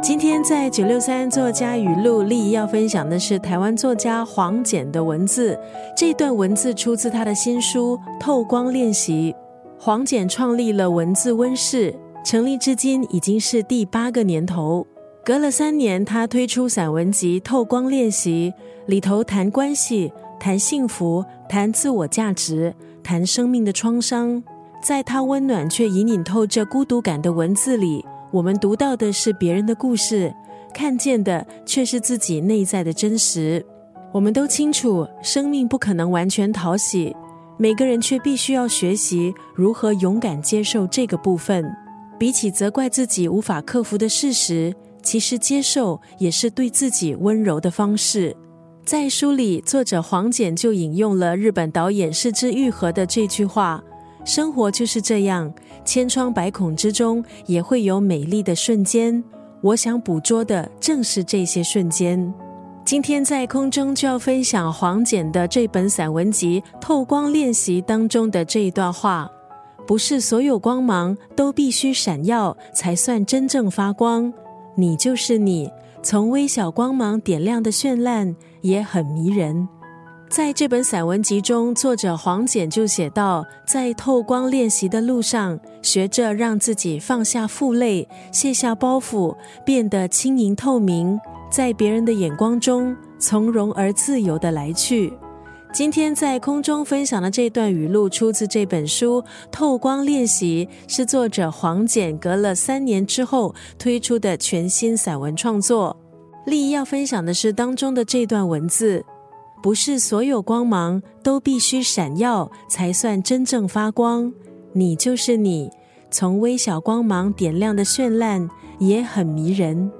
今天在九六三作家语录里要分享的是台湾作家黄简的文字。这段文字出自他的新书《透光练习》。黄简创立了文字温室，成立至今已经是第八个年头。隔了三年，他推出散文集《透光练习》，里头谈关系、谈幸福、谈自我价值、谈生命的创伤。在他温暖却隐隐透着孤独感的文字里。我们读到的是别人的故事，看见的却是自己内在的真实。我们都清楚，生命不可能完全讨喜，每个人却必须要学习如何勇敢接受这个部分。比起责怪自己无法克服的事实，其实接受也是对自己温柔的方式。在书里，作者黄简就引用了日本导演市之愈合的这句话。生活就是这样，千疮百孔之中也会有美丽的瞬间。我想捕捉的正是这些瞬间。今天在空中就要分享黄简的这本散文集《透光练习》当中的这一段话：不是所有光芒都必须闪耀才算真正发光，你就是你，从微小光芒点亮的绚烂也很迷人。在这本散文集中，作者黄简就写道：在透光练习的路上，学着让自己放下负累，卸下包袱，变得轻盈透明，在别人的眼光中从容而自由的来去。今天在空中分享的这段语录，出自这本书《透光练习》，是作者黄简隔了三年之后推出的全新散文创作。立意要分享的是当中的这段文字。不是所有光芒都必须闪耀才算真正发光，你就是你，从微小光芒点亮的绚烂也很迷人。